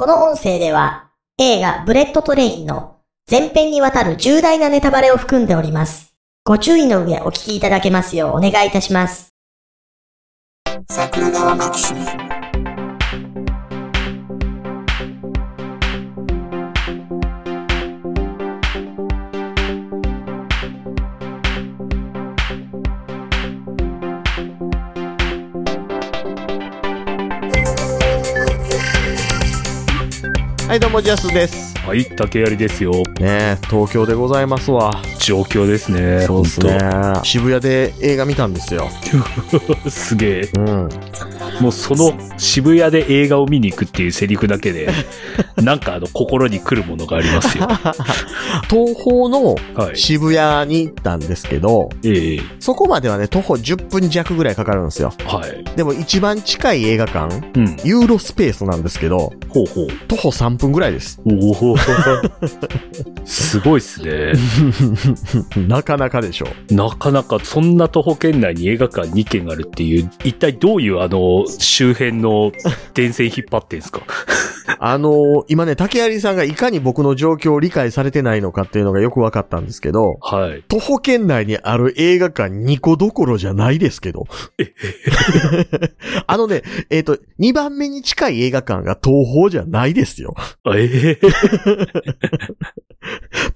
この音声では映画ブレット・トレインの全編にわたる重大なネタバレを含んでおります。ご注意の上お聞きいただけますようお願いいたします。桜川マキシムはい、どうも、ジャスです。はい、竹槍ですよ。ねえ、東京でございますわ。状況ですね。そうですね。渋谷で映画見たんですよ。すげえ。うん。もうその渋谷で映画を見に行くっていうセリフだけで、なんかあの心に来るものがありますよ。東宝のはい。渋谷に行ったんですけど、ええそこまではね、徒歩10分弱ぐらいかかるんですよ。はい。でも一番近い映画館、うん。ユーロスペースなんですけど、ほうほう。徒歩3分ぐらいです。おお。すごいっすね。なかなかでしょ。なかなかそんな徒歩圏内に映画館2軒あるっていう、一体どういうあの周辺の電線引っ張ってんすか？あのー今ね、竹槍さんがいかに僕の状況を理解されてないのかっていうのがよくわかったんですけど、はい。徒歩圏内にある映画館2個どころじゃないですけど。あのね、えっ、と、2番目に近い映画館が東宝じゃないですよ。ええ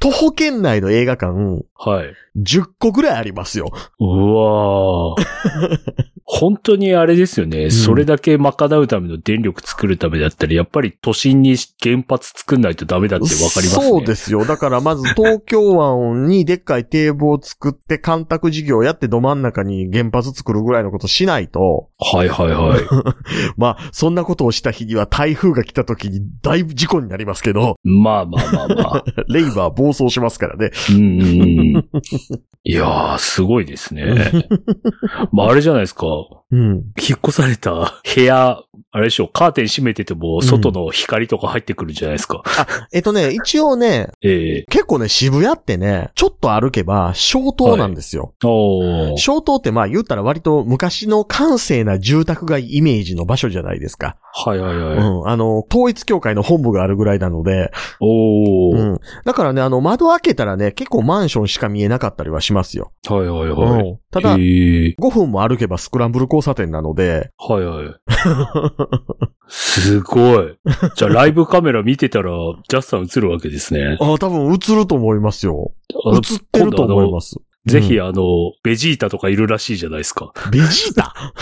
徒歩圏内の映画館はい。10個ぐらいありますよ。うわー 本当にあれですよね、それだけ賄うための電力作るためだったら、やっぱり都心に原発作んないとダメだってわかりますね。そうですよ。だからまず東京湾にでっかい堤防を作って干拓事業やってど真ん中に原発作るぐらいのことしないと、はいはいはい。まあ、そんなことをした日には台風が来た時にだいぶ事故になりますけど、まあまあまあまあ。レイバー暴走しますからね。うん。いやー、すごいですね。まああれじゃないですか。うん。引っ越された部屋、あれでしょ、カーテン閉めてても、外の光とか入ってくるんじゃないですか。えっとね、一応ね、ええ結構ね、渋谷ってね、ちょっと歩けば、小島なんですよ。おー。小島ってまあ言ったら割と昔の閑静な住宅街イメージの場所じゃないですか。はいはいはい。うん。あの、統一協会の本部があるぐらいなので、おー。うん。だからね、あの、窓開けたらね、結構マンションしか見えなかったりはしますよ。はいはいはい。うん。ただえ、ー5分も歩けばスクランブル交差点なので、はいはい。すごい。じゃあライブカメラ見てたら、ジャスさん映るわけですね。あ多分映ると思いますよ。映ってると思います。ぜひあの、ベジータとかいるらしいじゃないですか。ベジータ？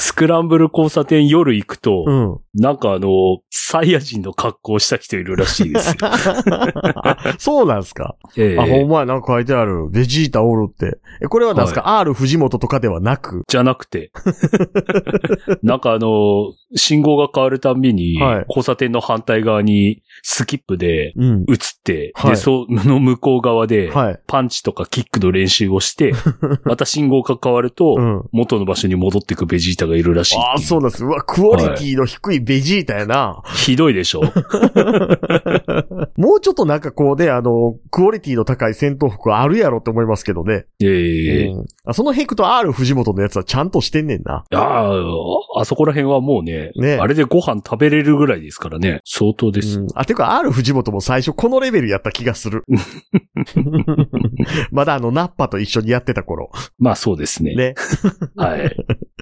スクランブル交差点夜行くと、うん。なんかあの、サイヤ人の格好をした人いるらしいですよ。あ そうなんですか？ええあ、ほんまや、なんか書いてある。ベジータおるって。え、これは何ですか、?R 藤本とかではなく？じゃなくて。なんかあの、信号が変わるたんびに、はい交差点の反対側にスキップでうん。移って、はいで、そ の向こう側で、はい。パンチとかキックの練習をして、また信号が変わると、うん。元の場所に戻ってくベジータがいるらしいああ、そうなんです。うわ、クオリティの低いベジータやな。ひどいでしょもうちょっとなんかこうね、あの、クオリティの高い戦闘服あるやろって思いますけどね。ええうんあそのヘクと R 藤本のやつはちゃんとしてんねんな。ああ、あそこら辺はもうね、ねあれでご飯食べれるぐらいですからね。相当です。うん。あ、てか R 藤本も最初このレベルやった気がする。まだあの、ナッパと一緒にやってた頃。まあそうですね。ね。はい。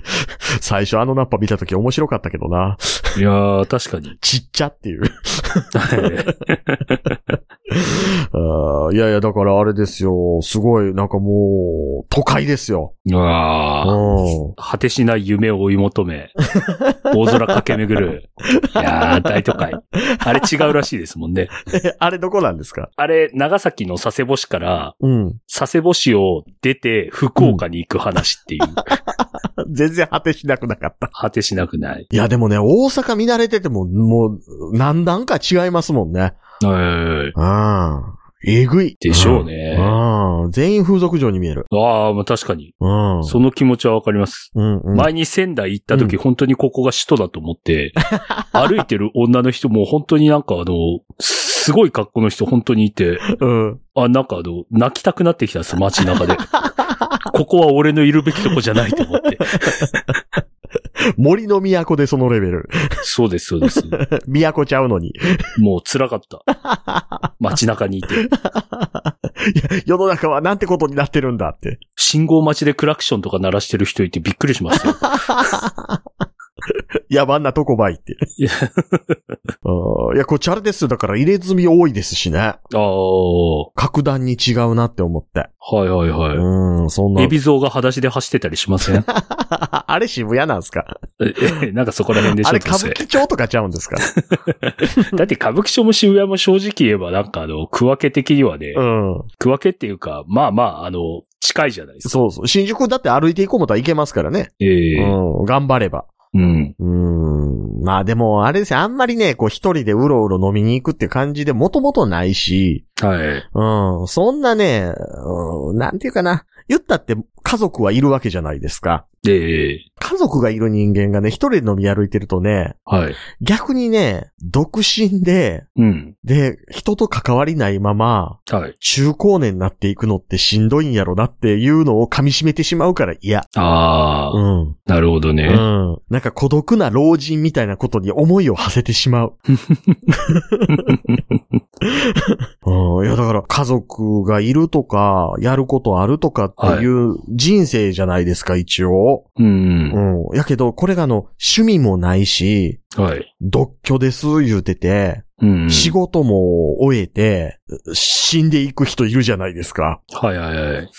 最初あのナッパ見た時面白かったけどな。いやー、確かに。ちっちゃっていう。はいいやいや、だからあれですよ。すごい、なんかもう、都会ですよ。うわーうん。果てしない夢を追い求め、大空駆け巡る。いやー、大都会。あれ違うらしいですもんね。えあれどこなんですか？あれ、長崎の佐世保市から、うん。佐世保市を出て福岡に行く話っていう、全然果てしなくなかった。果てしなくない。いや、でもね、大阪見慣れてても、もう、何段か違いますもんね。はいうん。えぐい。でしょうねうん。うん全員風俗嬢に見える。ああ、まあ確かに。うん。その気持ちはわかります。うん、うん。前に仙台行った時、本当にここが首都だと思って、歩いてる女の人も本当になんかあの、すごい格好の人本当にいて、うん。あ、なんかあの、泣きたくなってきたんです、街中で。ここは俺のいるべきとこじゃないと思って。森の都でそのレベル。そうです、そうです。都ちゃうのに。いもう辛かった。街中にいて。や、世の中はなんてことになってるんだって。信号待ちでクラクションとか鳴らしてる人いてびっくりしましたよ。野蛮なとこばいって。いやこっちあれですよ。だから入れ墨多いですしね。ああ、は格段に違うなって思って。いはいはうん、そんい。なエ。ビゾウが裸足で走ってたりしません？あれ渋谷なんですか？ええなんかそこら辺でしょあれ歌舞伎町とかちゃうんですか？だって歌舞伎町も渋谷も正直言えばなんかあの、区分け的にはね、うん。区分けっていうか、まあまあ、あの、近いじゃないですか。そうそう。新宿だって歩いていこうもたら行けますからね。ええうん。頑張れば。うん。うん。まあでも、あれですよ。あんまりね、こう一人でうろうろ飲みに行くって感じでもともとないし、はい。うん。そんなね、うん、なんていうかな。言ったって家族はいるわけじゃないですか。ええ家族がいる人間がね、一人で飲み歩いてるとね、はい。逆にね、独身で、うん。で、人と関わりないまま、はい。中高年になっていくのってしんどいんやろなっていうのを噛み締めてしまうから嫌。ああ、うん。なるほどね。うん。なんか孤独な老人みたいなことに思いを馳せてしまう。うん。いや、だから家族がいるとか、やることあるとかっていう人生じゃないですか、一応。うん。うん。やけど、これがあの、趣味もないし、はい。独居です言うてて、うん。仕事も終えて、死んでいく人いるじゃないですか。はいはいはい。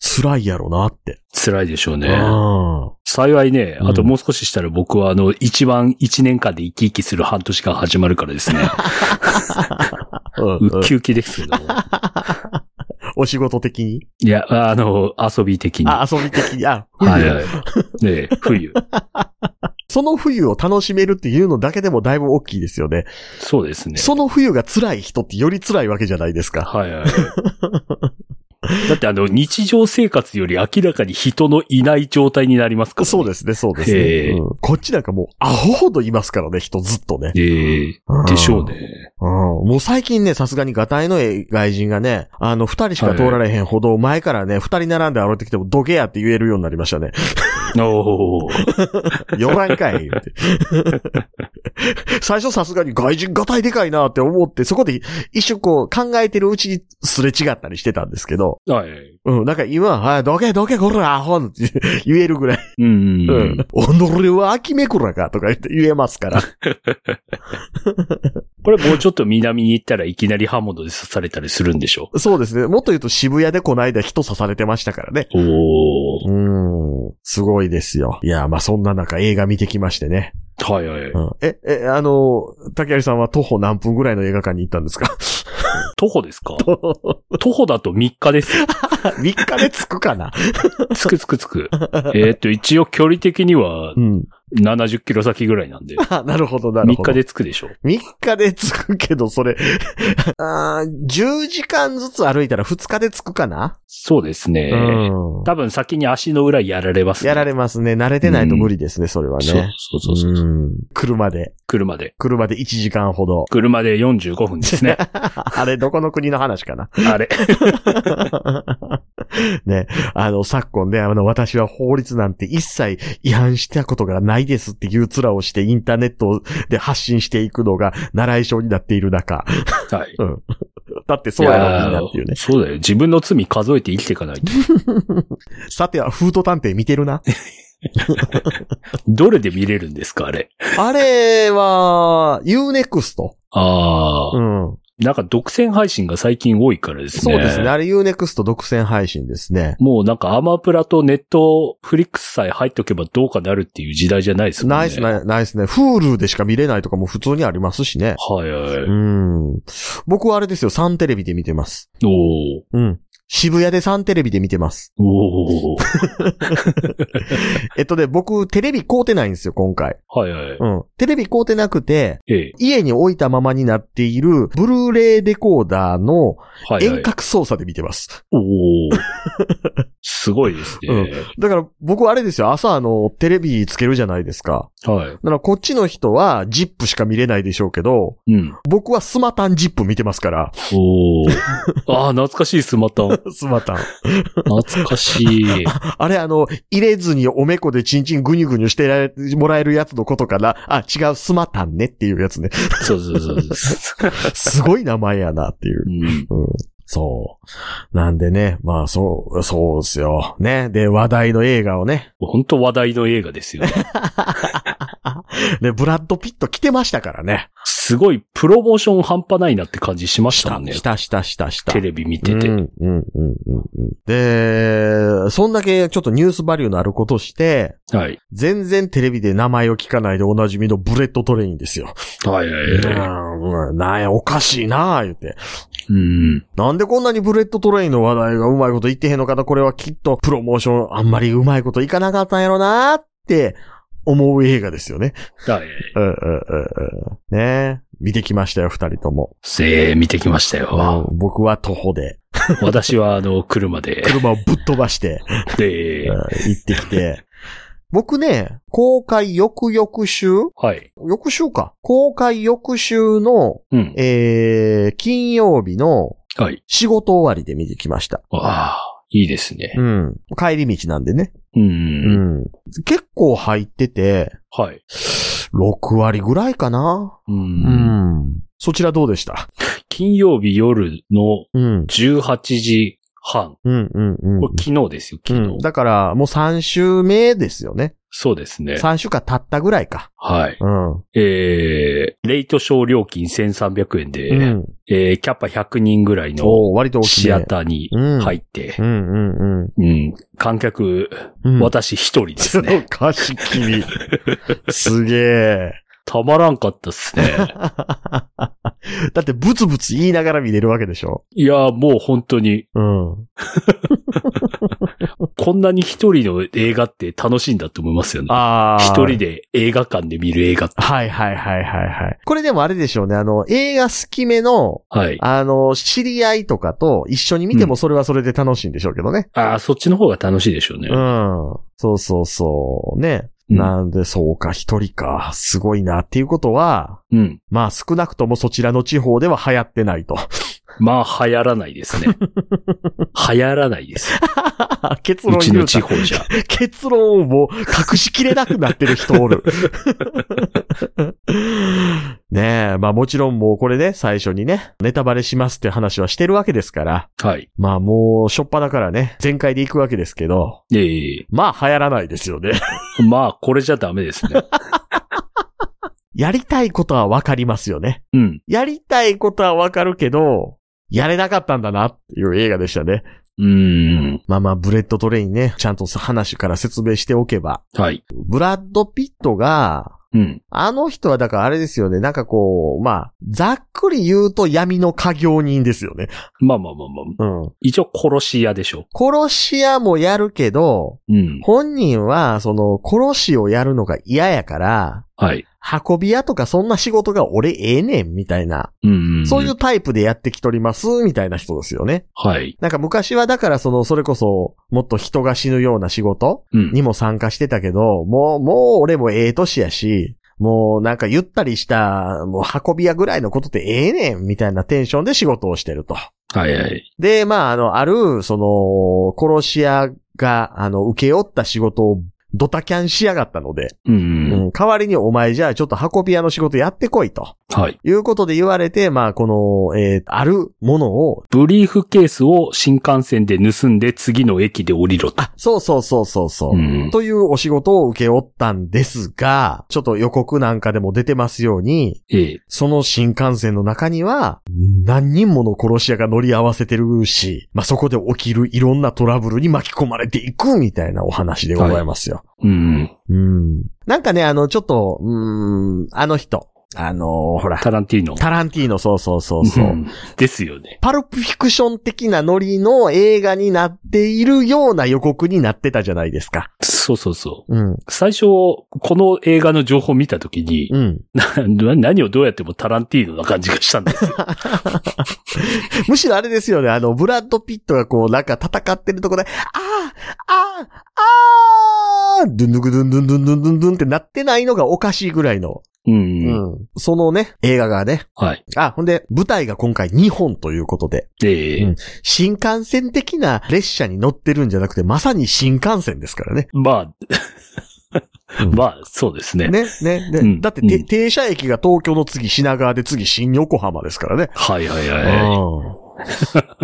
辛いやろなって。辛いでしょうね。うん。幸いね、うんあともう少ししたら僕はあの、一番一年間で生き生きする半年間始まるからですね。うんウッキウキですけども。お仕事的に？いや、あの、遊び的に。あ、遊び的に。あ、冬、はいはい。ねえ、冬。その冬を楽しめるっていうのだけでもだいぶ大きいですよね。そうですね。その冬が辛い人ってより辛いわけじゃないですか。はいはい。だってあの、日常生活より明らかに人のいない状態になりますから、ね。。そうですすね、そうですね、うんこっちなんかもうアホほどいますからね、人ずっとね。ええでしょうね。うん。もう最近ね、さすがにガタイのええ外人がね、あの、二人しか通られへんほど、前からね、二人並んで歩いてきても、どけやって言えるようになりましたね。おー。よらんかい。最初さすがに外人ガタイでかいなって思って、そこで一瞬こう考えてるうちにすれ違ったりしてたんですけど、はい。うん、なんか今、はい、どけどけこら、アホって言えるぐらい、うん。うん。己は秋めくらかとか言って言えますから。これもうちょっと南に行ったらいきなり刃物で刺されたりするんでしょ？そうですね。もっと言うと渋谷でこの間人刺されてましたからね。おー。うん。すごいですよ。いや、まあそんな中映画見てきましてね。はいはい。うん。え、え、あの、竹有さんは徒歩何分ぐらいの映画館に行ったんですか？徒歩ですか？徒歩だと3日ですよ。?3 日で着くかな？つくつくつく。えーっと、一応距離的にはうん。70キロ先ぐらいなんで。あなるほど、なる3ほど。日で着くでしょ？3日で着くけど、それ、あー10時間ずつ歩いたら2日で着くかな、そうですね。うん。多分先に足の裏やられます、ね。やられますね。慣れてないと無理ですね、それはそうね。そうそうそう。うん。車で。車で。車で1時間ほど。車で45分ですね。あれ、どこの国の話かな？あれ。ね、あの、昨今ね、あの、私は法律なんて一切違反したことがないですっていう面をしてインターネットで発信していくのが習い性になっている中。はい。うん。だってそうやろ、みんなっていうね。そうだよ。自分の罪数えて生きていかないと。さては、フード探偵見てるな。どれで見れるんですか、あれ。あれは、Unext。ああ、うん。なんか独占配信が最近多いからですね。そうですね。あれ Unext 独占配信ですね。もうなんかアマプラとネットフリックスさえ入っとけばどうかなるっていう時代じゃないですもんね。ナイスね、ナイスね。Hulu でしか見れないとかも普通にありますしね。はいはい。うん。僕はあれですよ、サンテレビで見てます。おー。うん。渋谷でサンテレビで見てます。おー。えっとね、僕、テレビ買うてないんですよ、今回。はいはい。うん。テレビ買うてなくて、ええ。家に置いたままになっている、ブルーレイデコーダーのはいはい。遠隔操作で見てます。おー。すごいですね。だから、僕あれですよ、朝あの、テレビつけるじゃないですか。はい。だから、こっちの人は、ジップしか見れないでしょうけど、うん。僕はスマタンジップ見てますから。おー。ああ、懐かしいスマタン。スマタン。懐かしい。あれあの、入れずにおめこでチンチングニュグニュしてられもらえるやつのことかな。あ、違う、スマタンねっていうやつね。そうそうそうそう。すごい名前やなっていう。うんうん。そう。なんでね、まあそう、そうですよ。ね。で、話題の映画をね。本当話題の映画ですよ ね。で、ブラッド・ピット来てましたからね。すごいプロモーション半端ないなって感じしましたもんね。した、した、した、した。テレビ見てて。うん、うん、うん、うん。で、そんだけちょっとニュースバリューのあることして、はい。全然テレビで名前を聞かないでおなじみのブレット・トレインですよ。はいはいはうん、なんや、おかしいなあ言うて。い。うん。なんでこんなにブレット・トレインの話題がうまいこと言ってへんのかなこれはきっとプロモーションあんまりうまいこといかなかったんやろなって思う映画ですよね。はい。うんうんうんうん。ね見てきましたよ、二人とも。せー、見てきましたよ。うん僕は徒歩で、私はあの、車で。車をぶっ飛ばして、でうん、行ってきて。僕ね、公開翌々週？はい。翌週か。公開翌週の、うん。えー、金曜日のはい。仕事終わりで見てきました。ああ、いいですね。うん。帰り道なんでね。う。うんん。結構入ってて、はい。6割ぐらいかな。う。うんん。そちらどうでした？金曜日夜のうん。18時半。うん、うん、うん。これ昨日ですよ、う昨日。ん、だから、もう3週目ですよね。そうですね。3週間経ったぐらいか。はい。うん。えー、レイトショー料金1300円で、うん。えー、キャパ100人ぐらいの割と。シアターに入ってう、ん、うん、うん、観客、うん。私一人ですね。かしきり。すげえ。たまらんかったっすね。だってブツブツ言いながら見れるわけでしょ？いや、もう本当に、うん。こんなに一人の映画って楽しいんだと思いますよね。ああ。一人で映画館で見る映画って。はいはいはいはいはい。これでもあれでしょうね。あの、映画好きめの、はい。あの、知り合いとかと一緒に見てもそれはそれで楽しいんでしょうけどね。ああ、そっちの方が楽しいでしょうね。うん。そうそうそう。ね。うんなんで、そうか、一人か。すごいな。っていうことは、うん。まあ少なくともそちらの地方では流行ってないと。まあ、流行らないですね。流行らないです。結うちの。地方じゃ。結論をもう隠しきれなくなってる人おる。ねえ、まあもちろんもうこれね、最初にね、ネタバレしますって話はしてるわけですから、はい。まあもう、しょっぱだからね、全開で行くわけですけど、ええまあ流行らないですよね。まあ、これじゃダメですね。やりたいことはわかりますよね。うん。やりたいことはわかるけど、やれなかったんだなっていう映画でしたね。うーん。まあまあ、ブレット・トレインね、ちゃんと話から説明しておけば、はい。ブラッド・ピットが、うん。あの人はだからあれですよね、なんかこう、まあ、ざっくり言うと闇の稼業人ですよね。まあまあまあまあ。うん。一応殺し屋でしょ。殺し屋もやるけど、うん。本人は、その、殺しをやるのが嫌やから、はい。運び屋とかそんな仕事が俺ええねん、みたいな。うんん。そういう。タイプでやってきとります、みたいな人ですよね。はい。なんか昔はだからその、それこそ、もっと人が死ぬような仕事うん。にも参加してたけど、もう、もう俺もええ年やし、もうなんかゆったりした、もう運び屋ぐらいのことってええねん、みたいなテンションで仕事をしてると。はいはい。で、まあ、あの、ある、その、殺し屋が、あの、受け負った仕事をドタキャンしやがったので、うん。うん、代わりにお前じゃあちょっと運び屋の仕事やってこいと。はい。いうことで言われて、まあ、この、えーあるものを、ブリーフケースを新幹線で盗んで次の駅で降りろと。あ、そうそうそうそうそう。うん。というお仕事を受け負ったんですが、ちょっと予告なんかでも出てますように、ええ。その新幹線の中には、何人もの殺し屋が乗り合わせてるし、まあ、そこで起きるいろんなトラブルに巻き込まれていくみたいなお話でございますよ。うん。うん。なんかね、あの、ちょっと、うーん、あの人、あのほら、タランティーノ。タランティーノ、そうそうそうそう。んですよね。パルプフィクション的なノリの映画になっているような予告になってたじゃないですか。そうそうそう。うん。最初、この映画の情報を見たときに、うん。な何をどうやってもタランティーノな感じがしたんですよ。むしろあれですよね、あの、ブラッド・ピットがこう、なんか戦ってるところで、ああああああドゥンドゥンドゥンドゥンドゥンドゥンドゥンってなってないのがおかしいぐらいのうん。うん。そのね、映画がね。はい。あ、ほんで、舞台が今回2本ということで、ええうん新幹線的な列車に乗ってるんじゃなくて、まさに新幹線ですからね。まあ、うん まあ、そうですね。ね、ね、ね。うんだって、てうん停車駅が東京の次品川で次新横浜ですからね。はいはいはい。う ん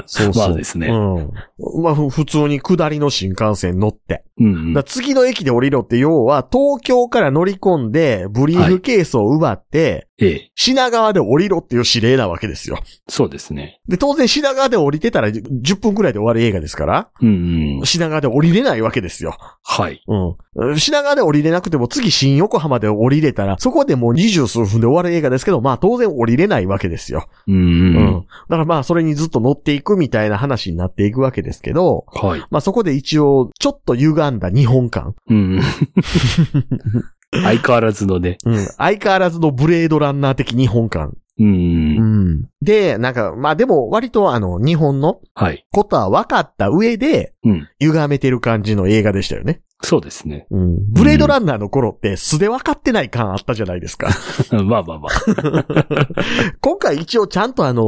そうそう。まあですねうん。まあ、ふ普通に下りの新幹線乗って。うんだから次の駅で降りろって、要は、東京から乗り込んで、ブリーフケースを奪って、ええ。品川で降りろっていう指令なわけですよ。そうですね。で、当然品川で降りてたら10分くらいで終わる映画ですから、うんうん。品川で降りれないわけですよ。はい。うん。品川で降りれなくても次新横浜で降りれたら、そこでもう二十数分で終わる映画ですけど、まあ当然降りれないわけですよ。うんううんん。。だからまあそれにずっと乗っていくみたいな話になっていくわけですけど、はい。まあそこで一応、ちょっと歪んだ日本感。うん。相変わらずのね。うん。相変わらずのブレードランナー的日本感。う。うんん。で、なんか、まあでも割とあの、日本のはい。ことは分かった上で、うん。歪めてる感じの映画でしたよね。そうですね。うん。ブレードランナーの頃って素で分かってない感あったじゃないですか。まあまあまあ。今回一応ちゃんとあの、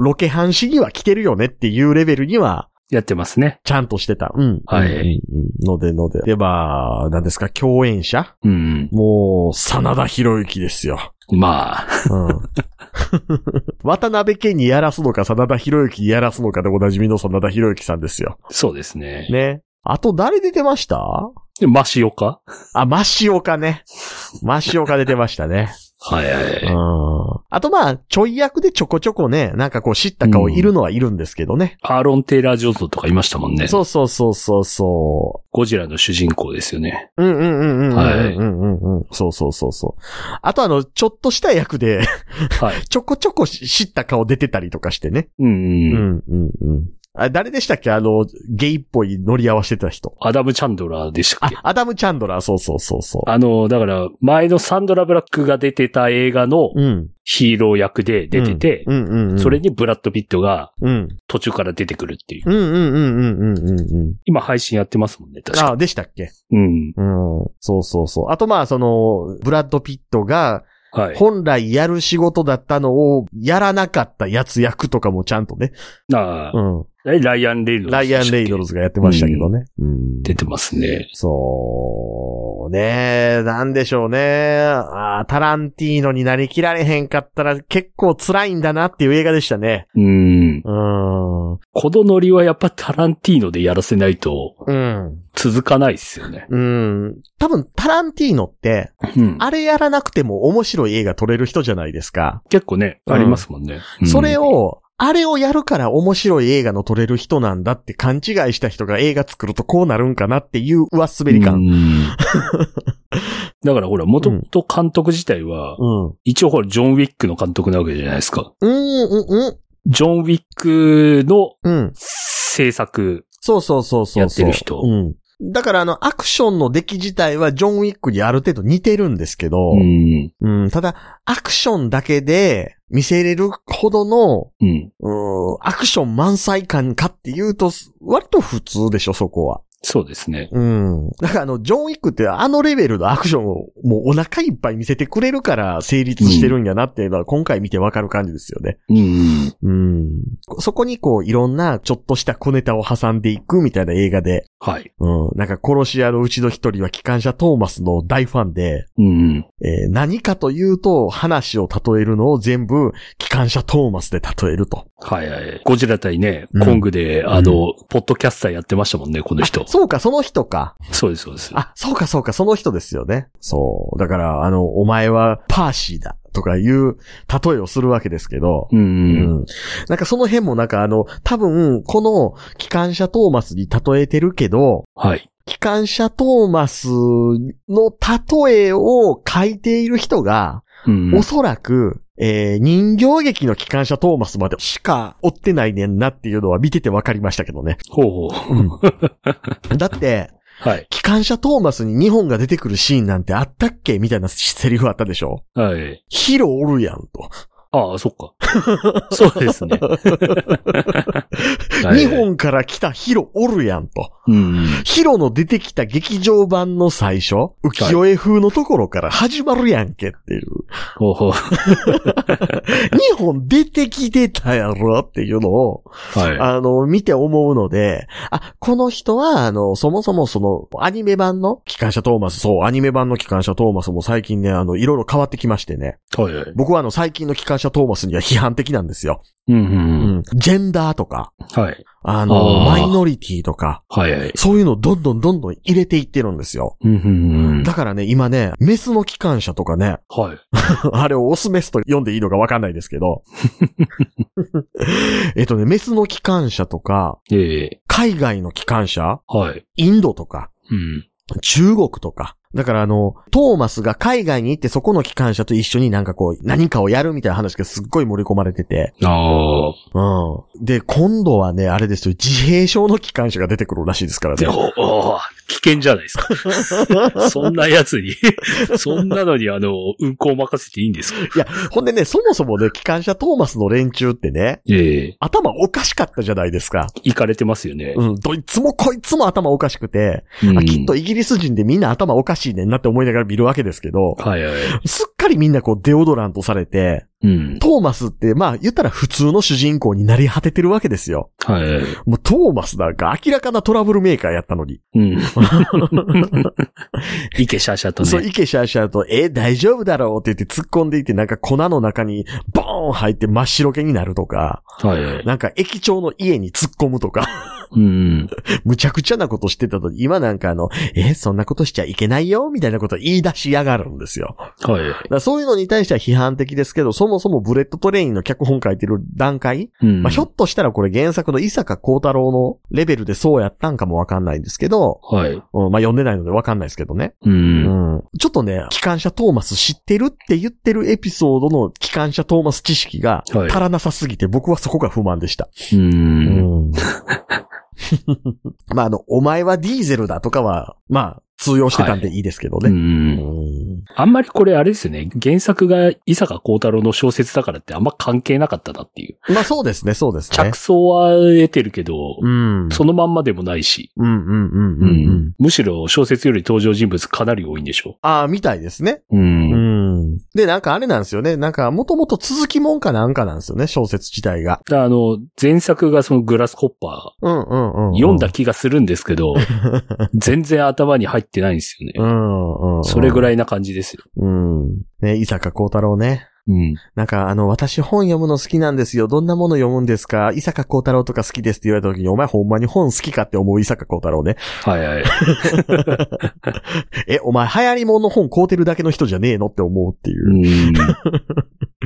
ロケハン誌には来てるよねっていうレベルには、やってますね。ちゃんとしてた。うん。はいのでので。で、まあ、何ですか、共演者？うん。もう、真田広之ですよ。まあ。うん。渡辺家にやらすのか、真田広之にやらすのかでおなじみの真田広之さんですよ。そうですね。ね。あと誰出てました？でマシオカあ、マシオカね。マシオカ出てましたね。はいはい。あとまあ、ちょい役でちょこちょこね、なんかこう知った顔いるのはいるんですけどね。アーロン・テイラー・ジョンソンとかいましたもんね。そうそうそうそうそゴジラの主人公ですよね。う。うんうんうんうんうんはいうんうんうん。そうそうそうそう。あとあの、ちょっとした役で、はい。ちょこちょこ知った顔出てたりとかしてね。うんうん。うんうんうん。あ誰でしたっけ？あの、ゲイっぽい乗り合わせてた人。アダム・チャンドラーでしたっけ、あアダム・チャンドラー、そうそうそうそう。あの、だから、前のサンドラ・ブラックが出てた映画のうん。ヒーロー役で出てて。それにブラッド・ピットがうん。途中から出てくるっていう。うんうんうんうんうんうんうん。今配信やってますもんね、確かあ、でしたっけ？うん。うん。そうそうそう。あとまあ、その、ブラッド・ピットが、はい。本来やる仕事だったのを、やらなかったやつ役とかもちゃんとね。ああ、うん。えライアン・レイノルズライアン・レイノルズ。ズがやってましたけどね。うん。出てますね。そう、ねなんでしょうね。あータランティーノになりきられへんかったら結構辛いんだなっていう映画でしたね。うん。うん。このノリはやっぱタランティーノでやらせないとうん。続かないっすよね。うん。多分、タランティーノって、うん。あれやらなくても面白い映画撮れる人じゃないですか。結構ね、うんありますもんね。うんそれ、を、あれをやるから面白い映画の撮れる人なんだって勘違いした人が映画作るとこうなるんかなっていう上滑りう感。ん だからほら、元々監督自体は、うん。一応ほら、ジョン・ウィックの監督なわけじゃないですか。うん、うん、うん。ジョン・ウィックのうん。制作。そうそうそうそうそう。やってる人うん。だからあの、アクションの出来自体はジョン・ウィックにある程度似てるんですけど、うん。うん、ただ、アクションだけで見せれるほどの、うん。うん、アクション満載感かっていうと、割と普通でしょ、そこは。そうですね。うん。だからあの、ジョン・ウィックってあのレベルのアクションをもうお腹いっぱい見せてくれるから成立してるんやなっていうのは今回見てわかる感じですよね。うん。うん。そこにこういろんなちょっとした小ネタを挟んでいくみたいな映画で、はい。うん。なんか殺し屋のうちの一人は機関車トーマスの大ファンで、うん。えー何かというと話を例えるのを全部機関車トーマスで例えると。はいはい。ゴジラ対ね、うんコングで、あの、ポッドキャスターやってましたもんね、この人あ。そうか、その人か。そうです、そうです。あ、そうか、そうか、その人ですよね。そう。だから、あの、お前はパーシーだ。とかいう例えをするわけですけど。う。うんん。なんかその辺もなんかあの、多分、この機関車トーマスに例えてるけど、はい。機関車トーマスの例えを書いている人が、うん。おそらく、えー人形劇の機関車トーマスまでしか追ってないねんなっていうのは見ててわかりましたけどね。ほうほう。だって、はい。機関車トーマスに日本が出てくるシーンなんてあったっけみたいなセリフあったでしょ？はい。ヒロおるやんと。ああ、そっか。そうですね。はい日本から来たヒロおるやんと。うん。ヒロの出てきた劇場版の最初、浮世絵風のところから始まるやんけっていう。ほうほう。日本出てきてたやろっていうのを、はあの、見て思うので、あ、この人は、あの、そもそもその、アニメ版の機関車トーマス、そう、アニメ版の機関車トーマスも最近ね、あの、いろいろ変わってきましてね。い。はいはい。僕はあの、最近の機関車トーマスには批判的なんですよ。うんうんううん。ん。ジェンダーとか、はい。あの、マイノリティとか、はいはい。そういうのをどんどんどんどん入れていってるんですよ。うんうんうん。だからね、今ね、メスの機関車とかね、はい。あれをオスメスと読んでいいのかわかんないですけど。えっとね、メスの機関車とか、ええ海外の機関車はい。インドとか、うん。中国とか。だからあの、トーマスが海外に行ってそこの機関車と一緒になんかこう、何かをやるみたいな話がすっごい盛り込まれてて。ああ。うん。で、今度はね、あれですよ、自閉症の機関車が出てくるらしいですからね。おお危険じゃないですか。そんなやつに、そんなのにあの、運行任せていいんですか？いや、ほんでね、そもそもね、機関車トーマスの連中ってね、ええ頭おかしかったじゃないですか。行かれてますよね。うん、どいつもこいつも頭おかしくて、うんあきっとイギリス人でみんな頭おかしいねんなって思いながら見るわけですけど、はいはい。すっかりみんなこうデオドラントされて、うん。トーマスってまあ言ったら普通の主人公になり果ててるわけですよ。はいはい。もうトーマスなんか明らかなトラブルメーカーやったのに。うん。いけしゃあしゃあとそう、ね。いけしゃあしゃあと、え大丈夫だろうって言って突っ込んでいってなんか粉の中にボーン入って真っ白けになるとか、はいはい。なんか駅長の家に突っ込むとか、うん。むちゃくちゃなことしてたと、今なんかあの、えそんなことしちゃいけないよみたいなこと言い出しやがるんですよ。はいそういうのに対しては批判的ですけど、そもそもブレット・トレインの脚本書いてる段階、うん。まあ、ひょっとしたらこれ原作の伊坂幸太郎のレベルでそうやったんかもわかんないんですけど、はい。うんまあ、読んでないのでわかんないですけどね。う。うんん。ちょっとね、機関車トーマス知ってるって言ってるエピソードの機関車トーマス知識がはい足らなさすぎて、僕はそこが不満でした。う。うんん。まあ、あの、お前はディーゼルだとかは、まあ、通用してたんでいいですけどうね。ん。うんあんまりこれあれですよね。原作が伊坂幸太郎の小説だからってあんま関係なかったなっていう。まあ、そうですね、そうですね着。想は得てるけど、うん。そのまんまでもないし。うんうんうんうんううん。むしろ小説より登場人物かなり多いんでしょああ、みたいですね。う。ん。で、なんかあれなんですよね。なんか、もともと続きもんかなんかなんですよね、小説自体が。あの、前作がそのグラスコッパうんうんうん、ー、読んだ気がするんですけど、全然頭に入ってないんですよね。うんうんうん。それぐらい。いな感じですよ。うん。ね、伊坂幸太郎ね。うん。なんか、あの、私本読むの好きなんですよ。どんなもの読むんですか？伊坂幸太郎とか好きですって言われた時に、お前ほんまに本好きかって思う伊坂幸太郎ね。はいはい。え、お前流行り物の本買うてるだけの人じゃねえのって思うっていうう。ん。も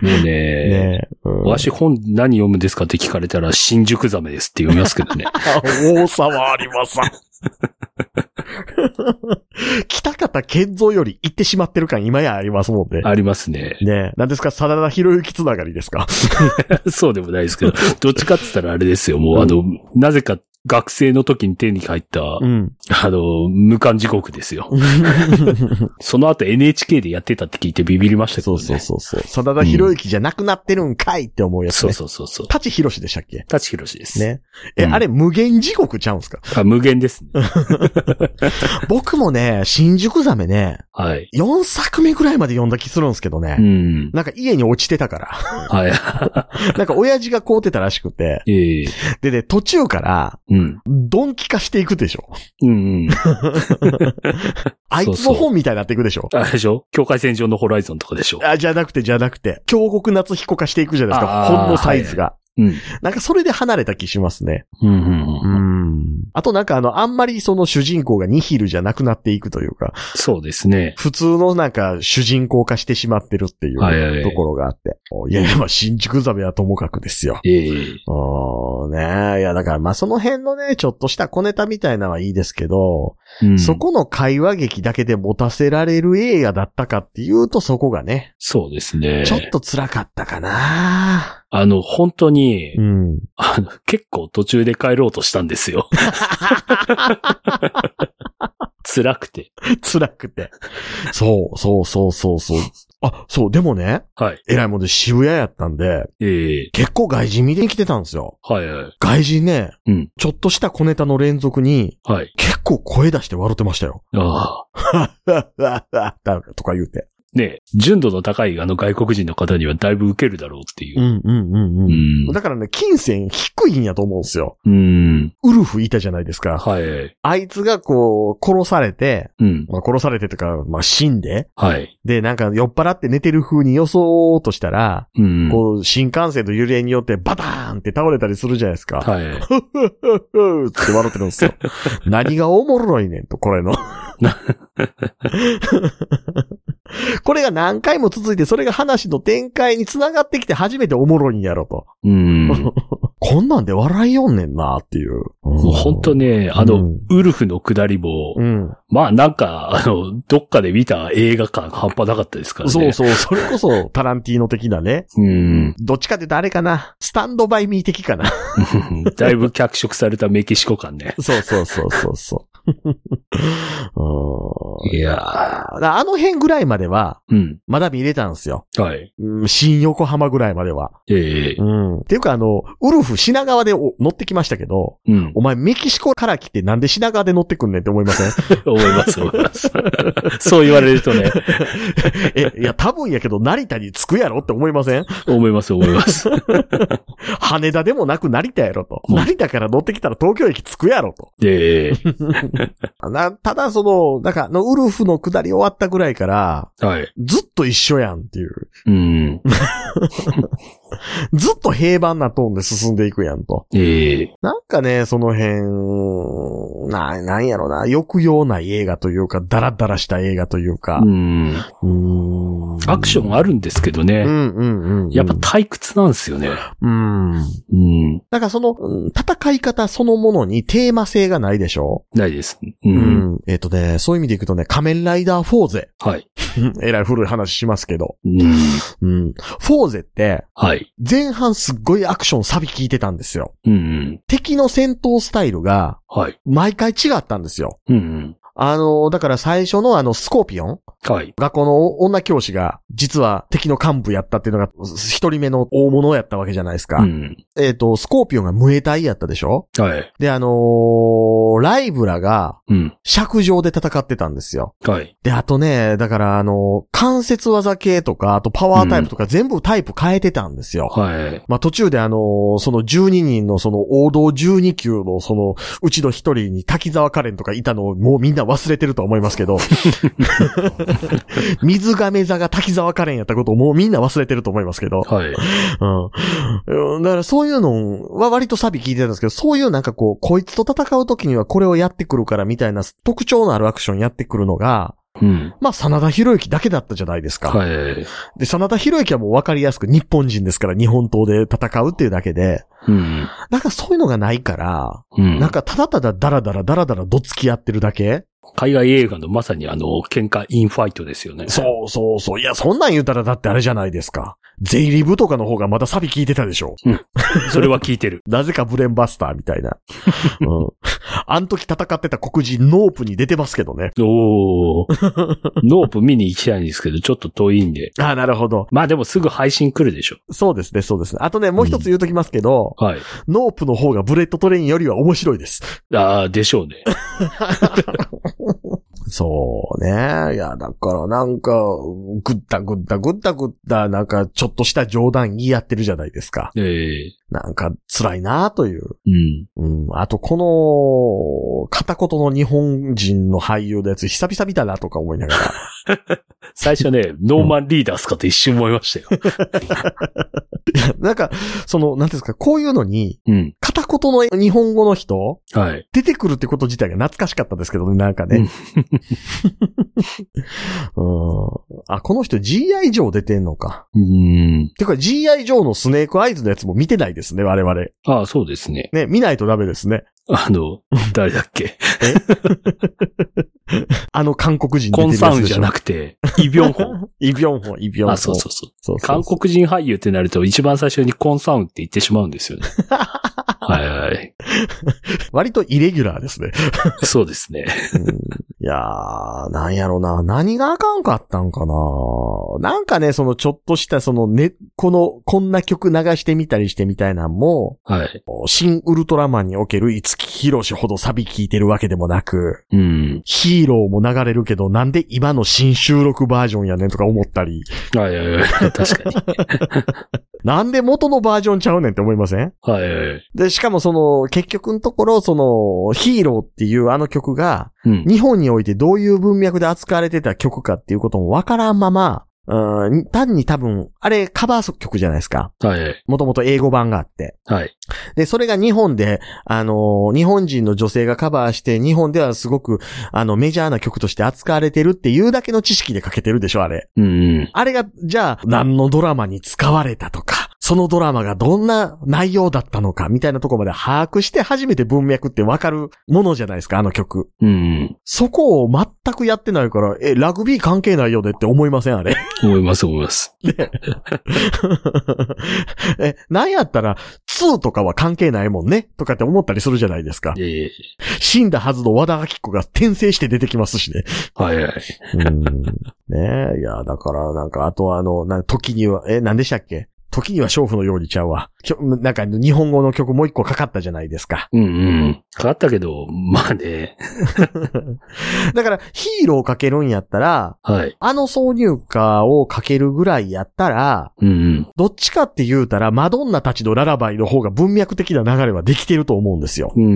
うね、ねうんわし本何読むんですかって聞かれたら、新宿ザメですって読みますけどね。あ 大沢ありまさん。北方健三より行ってしまってる感今やありますもんね。ありますね。ねえ。何ですか？真田広之つながりですか？そうでもないですけど、どっちかって言ったらあれですよ。もうあの、なぜか学生の時に手に入った、うん。あの、無冠地獄ですよ。その後 NHK でやってたって聞いてビビりましたけそうどね。そうそうそう。真田広之じゃなくなってるんかいって思うやつそうね。そうそうそう。舘ひろしでしたっけ？舘ひろしです。ね。え、うんあれ無限地獄ちゃうんすか？あ無限ですね。僕もね、新宿ザメね、はい。4作目ぐらいまで読んだ気するんですけどうね。ん。なんか家に落ちてたから。はい。なんか親父が買うてたらしくて。ええでね、途中から、うん。ドンキ化していくでしょ。うんうん。あいつの本みたいになっていくでしょ。あれでしょ？境界線上のホライゾンとかでしょあ、じゃなくて、じゃなくて、京極夏彦化していくじゃないですか。本のサイズが。うん。なんかそれで離れた気しますね。うんうんううん。ん。あとなんかあの、あんまりその主人公がニヒルじゃなくなっていくというか、そうですね。普通のなんか主人公化してしまってるっていうはいはいはいところがあって。いやいや、まあ、新宿ザメはともかくですよ。ええうん、ねえ。いや、だからまあその辺のね、ちょっとした小ネタみたいなのはいいですけど、うんそこの会話劇だけで持たせられる映画だったかっていうとそこがね、そうですね。ちょっと辛かったかなあの、本当に、うん。あの、結構途中で帰ろうとしたんですよ。辛くて。辛くて。そう、そうそうそうそう。あ、そう、でもね、はい。えらいもんで渋谷やったんで、ええ結構外人見てに来てたんですよ。はいはい。外人ね、うんちょっとした小ネタの連続に、はい。結構声出して笑ってましたよ。ああ。とか言うて。ねえ純度の高いあの外国人の方にはだいぶ受けるだろうっていうう。んうんうんううん。ん。だからね、金銭低いんやと思うんですよ。うん。ウルフいたじゃないですか。はい。あいつがこう、殺されて、うん。まあ、殺されてとか、まあ、死んで、はい。で、なんか酔っ払って寝てる風に装おうとしたら、うん。こう、新幹線の揺れによってバターンって倒れたりするじゃないですか。はい。ふっふっふっふって笑ってるんですよ。何がおもろいねんと、これの。これが何回も続いて、それが話の展開に繋がってきて初めておもろいんやろと。うん。こんなんで笑いよんねんなっていう。もう本当ね、あの、うんウルフの下りも、うん。まあなんか、あの、どっかで見た映画館半端なかったですからね。そうそう、それこそ タランティーノ的なね。うん。どっちかって言うとあれかな。スタンドバイミー的かな。だいぶ脚色されたメキシコ感ね。そうそうそうそうそう。うんいやあの辺ぐらいまでは、うん。まだ見れたんですよ。はい。うん新横浜ぐらいまでは。ええうん。っていうかあの、ウルフ品川でお乗ってきましたけど、うん。お前メキシコから来てなんで品川で乗ってくんねんって思いません？思います、思います。そう言われるとね、え、いや多分やけど成田に着くやろって思いません？思います、思います。羽田でもなく成田やろと。うん成田から乗ってきたら東京駅着くやろと。ええ な、ただその、なんか、ウルフの下り終わったぐらいから、はい。ずっと一緒やんっていう。うん。ずっと平板なトーンで進んでいくやんと。ええなんかね、その辺、な、なんやろな、抑揚ない映画というか、ダラダラした映画というかう。ん。うーんアクションあるんですけどね。うんうんうんうん。やっぱ退屈なんですよね。うん。うん。なんかその、うん戦い方そのものにテーマ性がないでしょ？ないです。う。うんん。えっ、とね、そういう意味でいくとね、仮面ライダーフォーゼ。はい。えらい古い話しますけど。うん。うん。フォーゼって、はい。前半すっごいアクションサビ効いてたんですよ。うん。敵の戦闘スタイルが、はい。毎回違ったんですよ。うん。あの、だから最初のあの、スコーピオンはい。学校の女教師が、実は敵の幹部やったっていうのが、一人目の大物やったわけじゃないですか。うん。えっ、と、スコーピオンがムエタイやったでしょ？はい。で、あのーライブラが、うん。尺上で戦ってたんですよ。はい。で、あとね、だからあの関節技系とか、あとパワータイプとか全部タイプ変えてたんですよ。はい。まあ途中であのーその12人のその王道12級のその、うちの一人に滝沢カレンとかいたのをもうみんな忘れてると思いますけど、水亀座が滝沢カレンやったことをもうみんな忘れてると思いますけど、はい。うん。だからそういうのは割とサビ聞いてたんですけど、そういうなんかこう、こいつと戦う時にはこれをやってくるからみたいな特徴のあるアクションやってくるのが、うん。まあ、真田広之だけだったじゃないですか。はい。で、真田広之はもう分かりやすく日本人ですから日本刀で戦うっていうだけで、うん。なんかそういうのがないから、うん。なんかただただダラダラダラダラどつき合ってるだけ海外映画のまさにあの、喧嘩インファイトですよね。そうそうそう。いや、そんなん言うたらだってあれじゃないですか。ゼイリブとかの方がまだサビ聞いてたでしょ。それは聞いてる。なぜかブレンバスターみたいな。うん。あの時戦ってた黒人ノープに出てますけどね。おー。ノープ見に行きたいんですけど、ちょっと遠いんで。ああ、なるほど。まあでもすぐ配信来るでしょ。そうですね、そうですね。あとね、もう一つ言うときますけど、はい。ノープの方がブレット・トレインよりは面白いです。ああ、でしょうね。そうね。いや、だからなんか、ぐったぐったぐったぐった、なんかちょっとした冗談言い合ってるじゃないですか。ええなんか辛いなという。うん。うん。あと、この、片言の日本人の俳優のやつ久々見たなとか思いながら。最初ね、ノーマンリーダースかって一瞬思いましたよ。なんか、その、なんていうんですか、こういうのに、うん。片言の日本語の人、はい。出てくるってこと自体が懐かしかったですけどね、なんかね。うん。あ、この人 GI ジョー出てんのか。うん。てか GI ジョーのスネークアイズのやつも見てないですね、我々。ああ、そうですね。ね、見ないとダメですね。あの、誰だっけ？あの韓国人コンサウンじゃなくて、イ ビョンホン。イビョンホン、イビョンホン。あ、そうそうそう。そうそう韓国人俳優ってなると一番最初にコンサウンって言ってしまうんですよね。はいはい。割とイレギュラーですね。そうですね。うんいやー、なんやろな。何があかんかったんかな。なんかね、そのちょっとしたそのね、この、こんな曲流してみたりしてみたいなんも、はい。新ウルトラマンにおける五木ひろしほどサビ聴いてるわけでもなく、うん。ヒーローも流れるけど、なんで今の新収録バージョンやねんとか思ったり、はいはいはい。確かに。なんで元のバージョンちゃうねんって思いません？はいはいはい。で、しかもその、結局のところ、その、ヒーローっていうあの曲が、うん。日本においてどういう文脈で扱われてた曲かっていうこともわからんまま、うん、単に多分、あれカバー曲じゃないですか。はいはい。もともと英語版があって。はい。で、それが日本で、あのー日本人の女性がカバーして、日本ではすごく、あの、メジャーな曲として扱われてるっていうだけの知識で書けてるでしょ、あれ。うんうん。あれが、じゃあ、何のドラマに使われたとか、そのドラマがどんな内容だったのか、みたいなところまで把握して初めて文脈ってわかるものじゃないですか、あの曲。うんうん。そこを全くやってないから、え、ラグビー関係ないよねって思いませんあれ？思います思います。え、なんやったら、2とかは関係ないもんねとかって思ったりするじゃないですか。ええ死んだはずの和田明子が転生して出てきますしね。はいはい。うん。ねえ、いや、だから、なんか、あとはあの、な時には、え、何でしたっけ？時には娼婦のようにちゃうわ。なんか、日本語の曲もう一個かかったじゃないですか。うんうん。変わったけど、まあね。だから、ヒーローかけるんやったら、はい。あの挿入歌をかけるぐらいやったら、うんうん。どっちかって言うたら、マドンナたちのララバイの方が文脈的な流れはできてると思うんですよ。うんう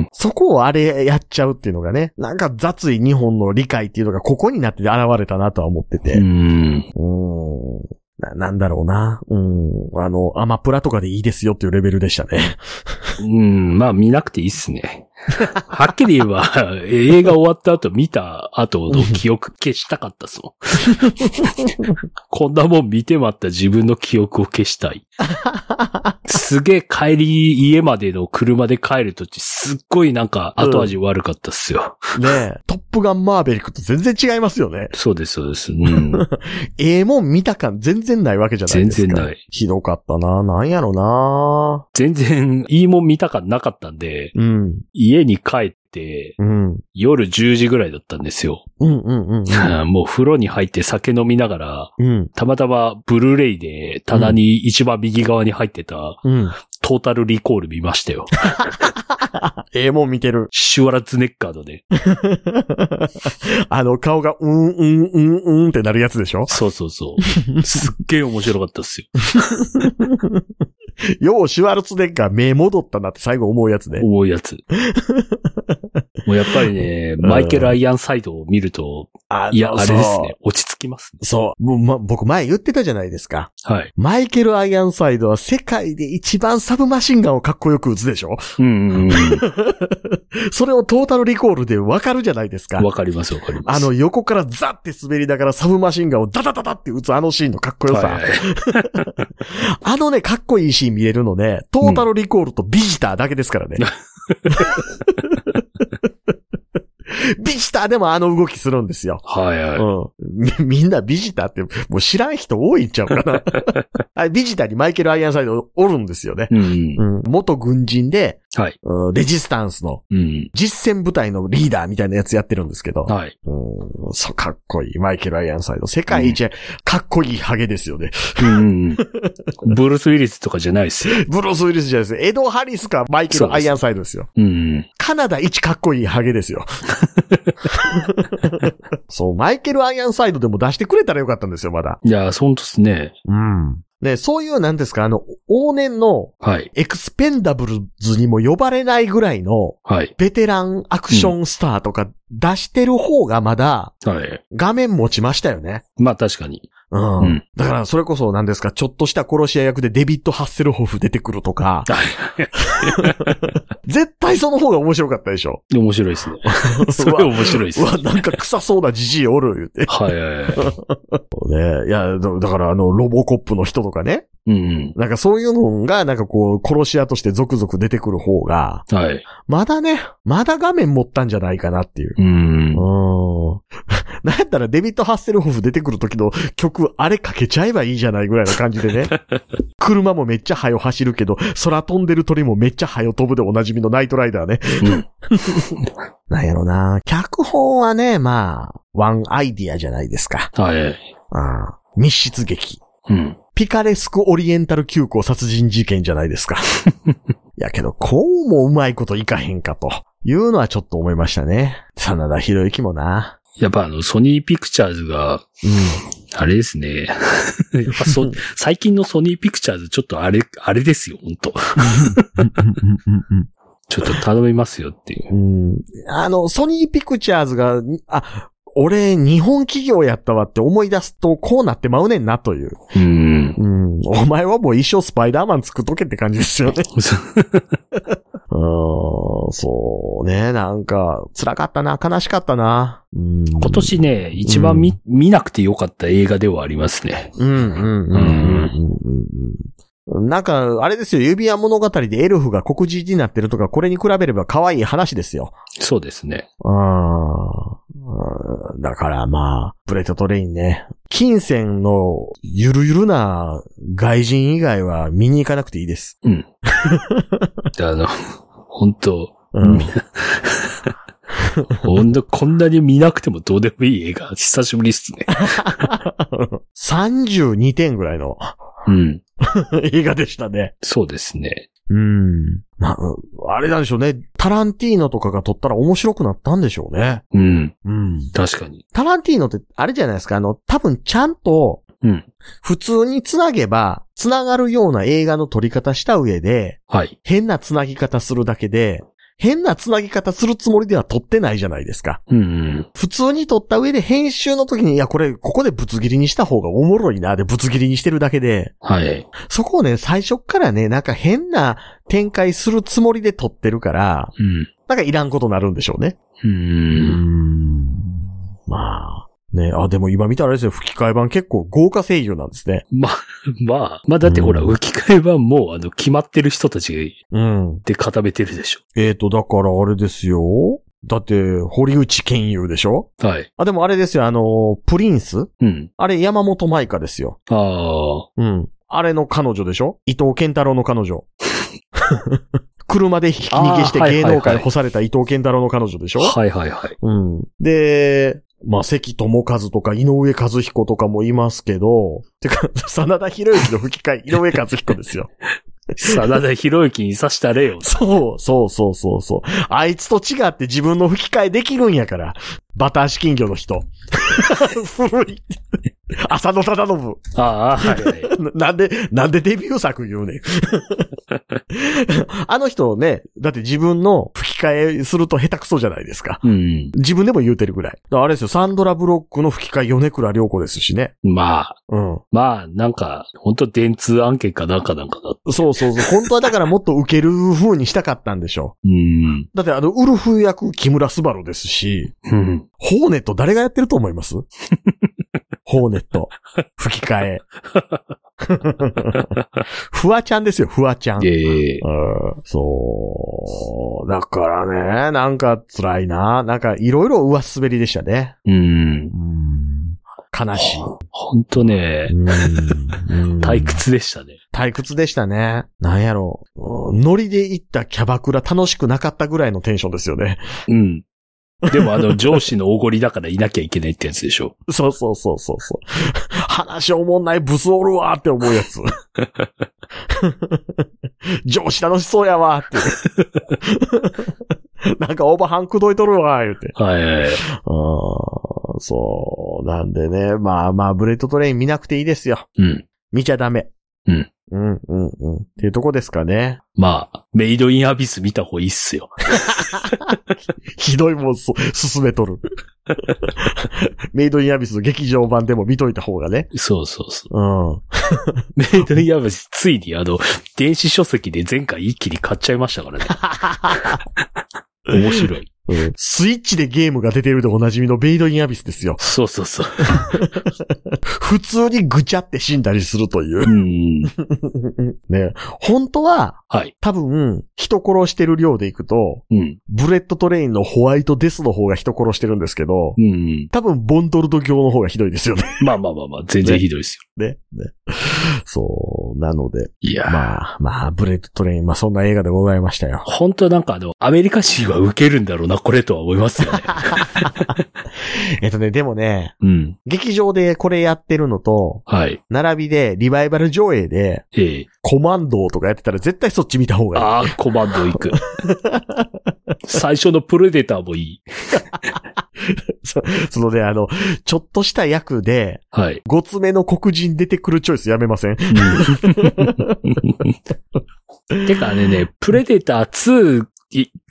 ん。そこをあれやっちゃうっていうのがね、なんか雑い日本の理解っていうのがここになって現れたなとは思ってて。うん。うーん。な、なんだろうな。うん。あの、アマプラとかでいいですよっていうレベルでしたね。うん。まあ見なくていいっすね。はっきり言えば、映画終わった後見た後の記憶消したかったっすもん。こんなもん見てまった自分の記憶を消したい。すげえ帰り、家までの車で帰るとき、すっごいなんか後味悪かったっすよ。ねえ。トップガンマーベリックと全然違いますよね。そうです、そうです。うん。ええもん見た感全然ないわけじゃないですか。全然ない。ひどかったな。なんやろな。全然いいもん見たかなかったんで、うん。家に帰って、うん。夜10時ぐらいだったんですよ。うんうんうん もう風呂に入って酒飲みながら。たまたまブルーレイで棚に一番右側に入ってたうん。トータルリコール見ましたよ。ええもん見てる。シュワラツネッカードで。あの顔が、うん、うん、うん、うんってなるやつでしょ？そうそうそう。すっげえ面白かったっすよ。ようシュワルツネッガー目戻ったなって最後思うやつね。重いやつ。もうやっぱりね、マイケル・アイアンサイドを見ると、あいや、あれですね。落ち着きますね。そう。もうま、僕前言ってたじゃないですか。はい。マイケル・アイアンサイドは世界で一番サブマシンガンをかっこよく撃つでしょ？うんうん それをトータルリコールでわかるじゃないですかうん。。わかりますわかります。あの横からザって滑りながらサブマシンガンをダダダダって撃つあのシーンのかっこよさ。はいはい あのね、かっこいいシーン見れるのね、トータルリコールとビジターだけですからね。ビジターでもあの動きするんですよ。はいはい。うん。みみんなビジターって、もう知らん人多いんちゃうかな。あれビジターにマイケル・アイアンサイドおるんですよね。うん。うん。元軍人で、はい。うんレジスタンスのうん。実戦部隊のリーダーみたいなやつやってるんですけど。はい。うん、そう、かっこいい。マイケル・アイアンサイド。世界一かっこいいハゲですよね。うん。ブルース・ウィリスとかじゃないっすよ。ブロス・ウィリスじゃないです。エド・ハリスかマイケル・アイアンサイドですよ。うん。カナダ一かっこいいハゲですよ。そう、マイケル・アイアンサイドでも出してくれたらよかったんですよ、まだ。いや、ほんとっすね。うん。ね、そういう、なんですか、あの、往年のはい。エクスペンダブルズにも呼ばれないぐらいのはい。ベテランアクションスターとか出してる方がまだはい。画面持ちましたよね。まあ確かに。うん。うんだから、それこそ何ですか、ちょっとした殺し屋役でデビッド・ハッセルホフ出てくるとか、絶対その方が面白かったでしょ。面白いですね。それ面白いですう。わ、なんか臭そうなじじいおる、言って。はいはいはい。ねいや、だだからあの、ロボコップの人とかね。うんなんかそういうのが、なんかこう、殺し屋として続々出てくる方が、うん。はい。まだね、まだ画面持ったんじゃないかなっていう。うん。うん。なんやったらデビッド・ハッセルホフ出てくる時の曲、あれかけちゃえばいいじゃないぐらいな感じでね。車もめっちゃ速走るけど、空飛んでる鳥もめっちゃ速飛ぶでおなじみのナイトライダーね。うん。なんやろな。脚本はね、まあ、ワンアイディアじゃないですか。はい。ああ密室劇。うん。ピカレスクオリエンタル急行殺人事件じゃないですか。やけど、こうもうまいこといかへんかと。いうのはちょっと思いましたね。真田広之もな。やっぱあの、ソニーピクチャーズが、うん。あれですね。やっぱそ、最近のソニーピクチャーズちょっとあれ、あれですよ、本当ちょっと頼みますよっていう。うんあの、ソニーピクチャーズが、あ、俺、日本企業やったわって思い出すと、こうなってまうねんなという。うん。うん。お前はもう一生スパイダーマン作っとけって感じですよね。うん。そうね。なんか、辛かったな。悲しかったな。うん。今年ね、一番見、見なくてよかった映画ではありますね。うんうんうんうんうんうん。なんか、あれですよ、指輪物語でエルフが黒人になってるとか、これに比べれば可愛い話ですよ。そうですね。あーだからまあ、ブレット・トレインね。琴線のゆるゆるな外人以外は見に行かなくていいです。うん。であの、本当うん。本当こんなに見なくてもどうでもいい映画、久しぶりっすね。32点ぐらいのうん。映画でしたね。そうですね。うん。な、あれなんでしょうね。タランティーノとかが撮ったら面白くなったんでしょうね。うん。うん。確かに。タランティーノって、あれじゃないですか、あの、多分ちゃんと、うん。普通に繋げば、繋がるような映画の撮り方した上で、はい。変な繋ぎ方するだけで、変な繋ぎ方するつもりでは撮ってないじゃないですか。うんうん。普通に撮った上で編集の時に、いや、これ、ここでぶつ切りにした方がおもろいな、でぶつ切りにしてるだけで、はい。そこをね、最初っからね、なんか変な展開するつもりで撮ってるから、うん。なんかいらんことになるんでしょうね。う。うんまあ。ね、あ、でも今見たらあれですよ、吹き替え版結構豪華声優なんですね。まあ、まあ、まあだってほら、うん吹き替え版もう、あの、決まってる人たちうん。で固めてるでしえーと、だからあれですよ。だって、堀内健優でしょ？ょ。はい。あ、でもあれですよ、あの、プリンス？うん。あれ山本舞香ですよ。ああ。うん。あれの彼女でしょ？伊藤健太郎の彼女。車でひき逃げしてあーはいはいはい芸能界干された伊藤健太郎の彼女でしょ、はいはいはい。うん。で、まあ、関智和とか井上和彦とかもいますけど、てか、真田広之の吹き替え、井上和彦ですよ。真田広之に刺したれよ。そう、そうそうそうそう。あいつと違って自分の吹き替えできるんやから。バタ足金魚の人。古い。浅野忠信。ああ、はいはい。な なんで、なんでデビュー作言うねん。あの人ね、だって自分の吹き替えすると下手くそじゃないですか。うん。自分でも言うてるぐらい。あれですよ、サンドラブロックの吹き替え米倉涼子ですしね。まあ、うん。まあ、なんか、本当電通案件かなんかなんかだ。そうそうそう。本当はだからもっと受ける風にしたかったんでしょうん。だってあの、ウルフ役木村昴ですし、うん。ホーネット誰がやってると思います？ホーネット。吹き替え。フワちゃんですよ、フワちゃん。ええうんそう。だからね、なんか辛いな。なんかいろいろ上滑りでしたね。うん。うん。悲しい。本当ね、うん退。屈でしたね。退屈でしたね。なんやろう。うんノリで行ったキャバクラ楽しくなかったぐらいのテンションですよね。うん。でもあの、上司のおごりだからいなきゃいけないってやつでしょ。そうそうそうそうそう。話おもんないブスおるわーって思うやつ。上司楽しそうやわーって。なんかオーバーハン口説いとるわー言うて。はいはいはい。そう。なんでね。まあまあ、ブレット・トレイン見なくていいですよ。うん。見ちゃダメ。うん。うん、うん、うん。っていうとこですかね。まあ、メイドインアビス見た方がいいっすよ。ひどいもんす、進めとる。メイドインアビスの劇場版でも見といた方がね。そうそうそう。うん。メイドインアビス、ついにあの、電子書籍で前回一気に買っちゃいましたからね。面白い。うんスイッチでゲームが出てるでおなじみのベイド・イン・アビスですよ。そうそうそう。普通にぐちゃって死んだりするというう。ん。ね。本当は、はい。多分、人殺してる量でいくと、うん。ブレット・トレインのホワイトデスの方が人殺してるんですけど、うん。多分、ボンドルド卿の方がひどいですよね。まあまあまあまあ、全然ひどいですよ。ね。ね。そう、なので、いやーまあ、まあ、ブレット・トレイン、まあそんな映画でございましたよ。本当はなんかあの、アメリカ人は受けるんだろうな、これとは思いますよね。えっとね、でもね、うん。劇場でこれやってるのと、はい。並びでリバイバル上映で、ええコマンドーとかやってたら絶対そっち見た方がいい。ああ、コマンドー行く。最初のプレデターもいい。そそのね、あの、ちょっとした役で、はい。ごつめの黒人出てくるチョイスやめません？うん、てかねね、プレデター2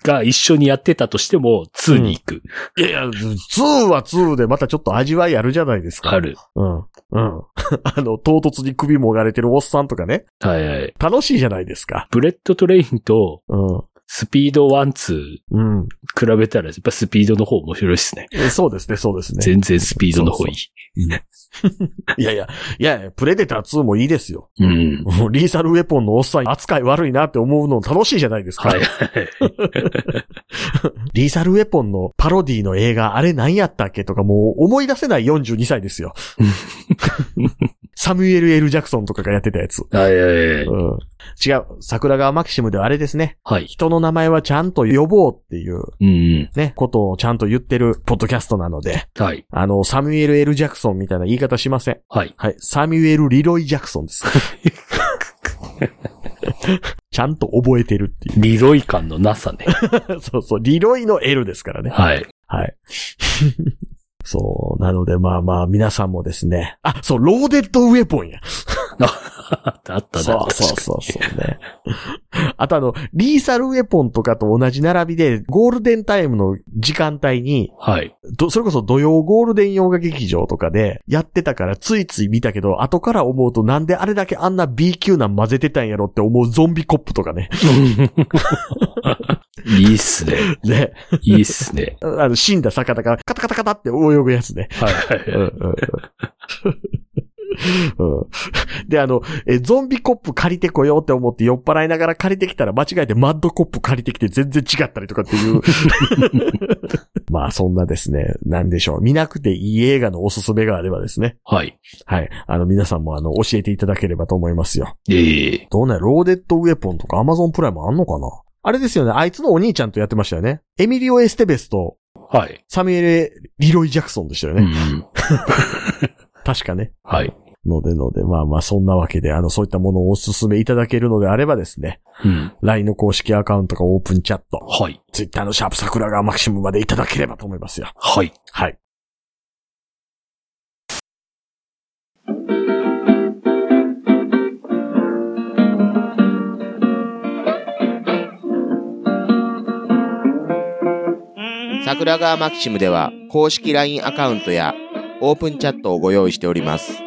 が一緒にやってたとしても、2に行く。いやいや、2は2でまたちょっと味わいあるじゃないですか。ある。うん。うん。あの、唐突に首もがれてるおっさんとかね。はいはい。楽しいじゃないですか。ブレット・トレインとうん。スピード1、2うん。比べたら、やっぱスピードの方面白いですね。えそうですね、そうですね。全然スピードの方いい。いや いや、いやいや、プレデター2もいいですよ。うん。もうリーサルウェポンのおっさん扱い悪いなって思うの楽しいじゃないですか。はい。リーサルウェポンのパロディの映画、あれ何やったっけとかもう思い出せない42歳ですよ。サミュエル・エル・ジャクソンとかがやってたやつ。はいはいはい。うん。違う。桜川マキシムではあれですね。はい。人の名前はちゃんと呼ぼうっていううん。ね、ことをちゃんと言ってるポッドキャストなので、はい。あの、サミュエル・エル・ジャクソンみたいな言い方しません。はい。はい。サミュエル・リロイ・ジャクソンです。ちゃんと覚えてるっていリロイ感のなさね。う。そうそう。リロイの L ですからね。はい。はい。そう。なので、まあまあ、皆さんもですね。あ、そう、ローデッドウェポンや。あったな。そうそうそうね。あとあの、リーサルウェポンとかと同じ並びで、ゴールデンタイムの時間帯に、にはい。どそれこそ土曜ゴールデン洋画劇場とかでやってたからついつい見たけど、後から思うとなんであれだけあんな B 級なん混ぜてたんやろって思うゾンビコップとかね。いいっすね。ね。いいっすね。あの、死んだ魚がカタカタカタって泳ぐやつね。はいはいうんはい。うんうんうんで、あの、え、ゾンビコップ借りてこようって思って酔っ払いながら借りてきたら間違えてマッドコップ借りてきて全然違ったりとかっていう。まあそんなですね、なんでしょう。見なくていい映画のおすすめがあればですね。はい。はい。あの皆さんもあの教えていただければと思いますよ。ええどうね、ローデッドウェポンとかアマゾンプライムあんのかな？あれですよね、あいつのお兄ちゃんとやってましたよね。エミリオ・エステベスとはい。サミュエル・リロイ・ジャクソンでしたよね。うん。確かね。はい。のでので、まあまあそんなわけで、あの、そういったものをお勧めいただけるのであればですね、うん。LINE の公式アカウントかオープンチャット、はい。Twitter のシャープ桜川マキシムまでいただければと思いますよ。はい。はい。桜川マキシムでは公式 LINE アカウントやオープンチャットをご用意しております。